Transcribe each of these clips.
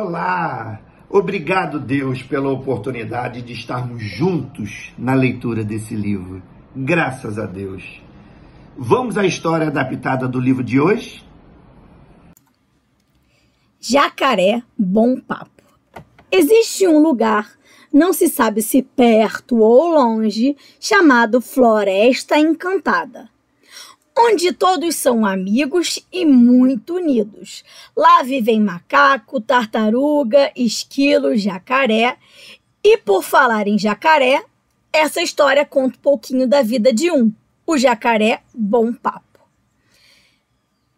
Olá! Obrigado, Deus, pela oportunidade de estarmos juntos na leitura desse livro. Graças a Deus. Vamos à história adaptada do livro de hoje? Jacaré Bom Papo. Existe um lugar, não se sabe se perto ou longe, chamado Floresta Encantada onde todos são amigos e muito unidos. Lá vivem macaco, tartaruga, esquilo, jacaré. E por falar em jacaré, essa história conta um pouquinho da vida de um, o jacaré Bom Papo.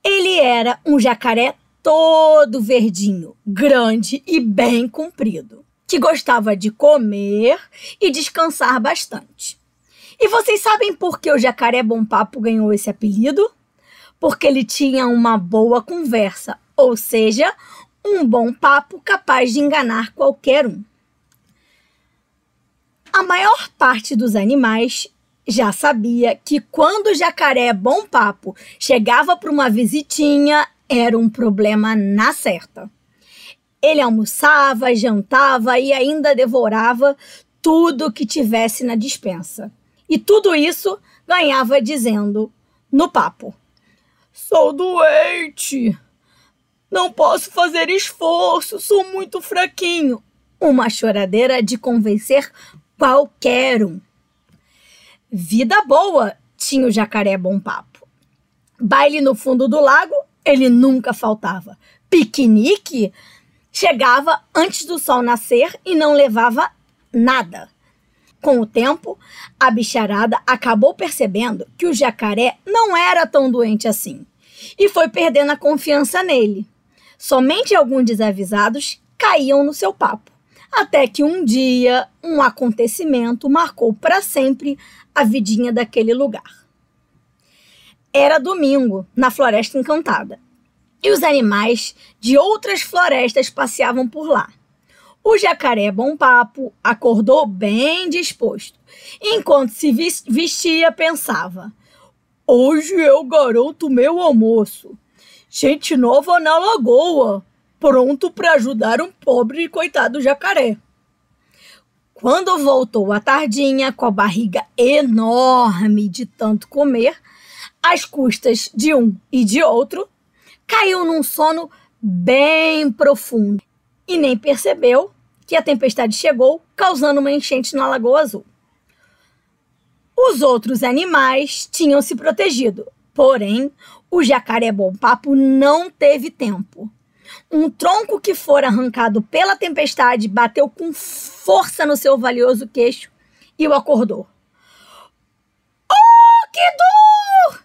Ele era um jacaré todo verdinho, grande e bem comprido, que gostava de comer e descansar bastante. E vocês sabem por que o jacaré Bom Papo ganhou esse apelido? Porque ele tinha uma boa conversa, ou seja, um bom papo capaz de enganar qualquer um. A maior parte dos animais já sabia que quando o jacaré Bom Papo chegava para uma visitinha, era um problema na certa. Ele almoçava, jantava e ainda devorava tudo que tivesse na dispensa. E tudo isso ganhava dizendo no papo: Sou doente. Não posso fazer esforço, sou muito fraquinho. Uma choradeira de convencer qualquer um. Vida boa tinha o jacaré bom papo. Baile no fundo do lago, ele nunca faltava. Piquenique chegava antes do sol nascer e não levava nada. Com o tempo, a bicharada acabou percebendo que o jacaré não era tão doente assim e foi perdendo a confiança nele. Somente alguns desavisados caíam no seu papo, até que um dia um acontecimento marcou para sempre a vidinha daquele lugar. Era domingo, na Floresta Encantada, e os animais de outras florestas passeavam por lá. O jacaré Bom Papo acordou bem disposto. Enquanto se vestia, pensava: Hoje eu garanto meu almoço. Gente nova na lagoa, pronto para ajudar um pobre e coitado jacaré. Quando voltou à tardinha com a barriga enorme de tanto comer, às custas de um e de outro, caiu num sono bem profundo e nem percebeu que a tempestade chegou, causando uma enchente na Lagoa Azul. Os outros animais tinham se protegido, porém, o jacaré bom papo não teve tempo. Um tronco que fora arrancado pela tempestade bateu com força no seu valioso queixo e o acordou. Oh, que dor!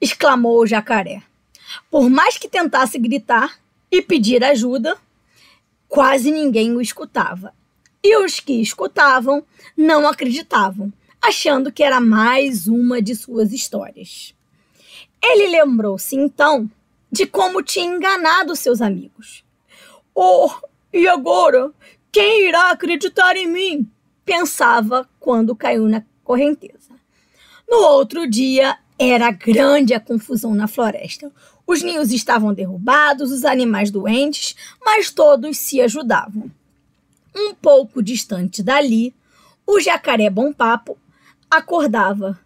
exclamou o jacaré. Por mais que tentasse gritar e pedir ajuda, Quase ninguém o escutava. E os que escutavam não acreditavam, achando que era mais uma de suas histórias. Ele lembrou-se então de como tinha enganado seus amigos. Oh, e agora? Quem irá acreditar em mim? Pensava quando caiu na correnteza. No outro dia, era grande a confusão na floresta. Os ninhos estavam derrubados, os animais doentes, mas todos se ajudavam. Um pouco distante dali, o jacaré Bom Papo acordava.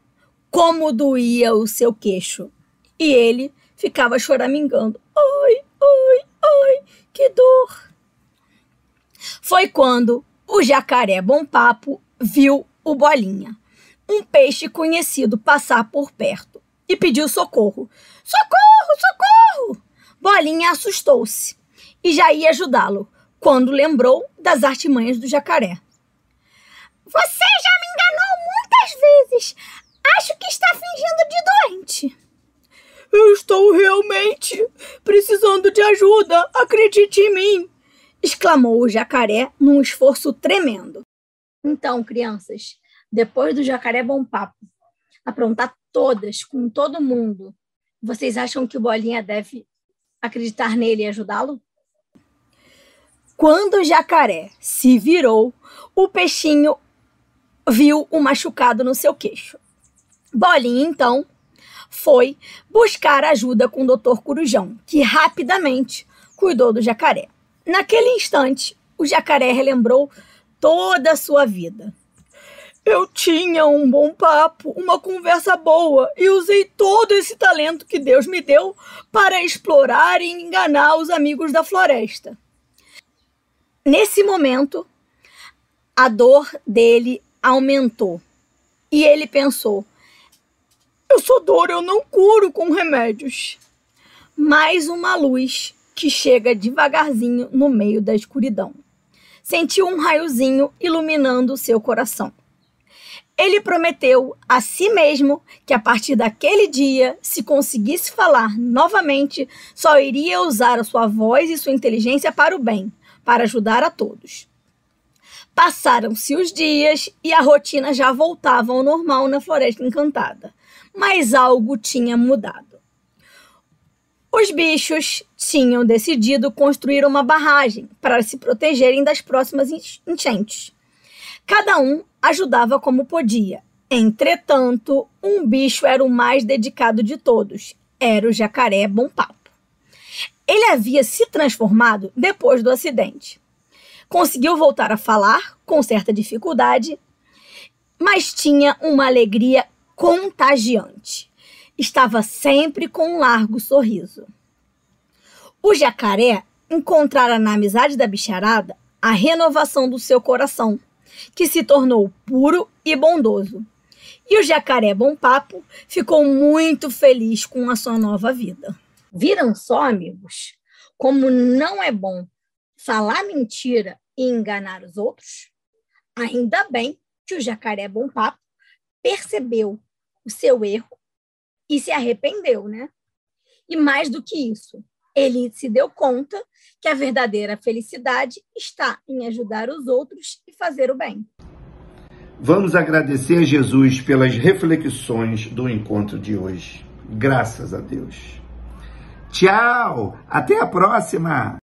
Como doía o seu queixo. E ele ficava choramingando. Ai, ai, ai, que dor! Foi quando o jacaré Bom Papo viu o Bolinha um peixe conhecido passar por perto e pediu socorro. Socorro, socorro! Bolinha assustou-se e já ia ajudá-lo quando lembrou das artimanhas do jacaré. Você já me enganou muitas vezes. Acho que está fingindo de doente. Eu estou realmente precisando de ajuda. Acredite em mim! exclamou o jacaré num esforço tremendo. Então, crianças, depois do Jacaré Bom Papo, aprontar todas, com todo mundo, vocês acham que o Bolinha deve acreditar nele e ajudá-lo? Quando o jacaré se virou, o peixinho viu o machucado no seu queixo. Bolinha, então, foi buscar ajuda com o doutor Corujão, que rapidamente cuidou do jacaré. Naquele instante, o jacaré relembrou toda a sua vida. Eu tinha um bom papo, uma conversa boa e usei todo esse talento que Deus me deu para explorar e enganar os amigos da floresta. Nesse momento, a dor dele aumentou e ele pensou: eu sou dor, eu não curo com remédios. Mais uma luz que chega devagarzinho no meio da escuridão. Sentiu um raiozinho iluminando seu coração. Ele prometeu a si mesmo que a partir daquele dia, se conseguisse falar novamente, só iria usar a sua voz e sua inteligência para o bem, para ajudar a todos. Passaram-se os dias e a rotina já voltava ao normal na Floresta Encantada, mas algo tinha mudado. Os bichos tinham decidido construir uma barragem para se protegerem das próximas enchentes. Cada um ajudava como podia. Entretanto, um bicho era o mais dedicado de todos. Era o jacaré Bom Papo. Ele havia se transformado depois do acidente. Conseguiu voltar a falar com certa dificuldade, mas tinha uma alegria contagiante estava sempre com um largo sorriso. O jacaré encontrara na amizade da bicharada a renovação do seu coração, que se tornou puro e bondoso. E o jacaré Bom Papo ficou muito feliz com a sua nova vida. Viram só, amigos, como não é bom falar mentira e enganar os outros? Ainda bem que o jacaré Bom Papo percebeu o seu erro e se arrependeu, né? E mais do que isso, ele se deu conta que a verdadeira felicidade está em ajudar os outros e fazer o bem. Vamos agradecer a Jesus pelas reflexões do encontro de hoje. Graças a Deus. Tchau! Até a próxima!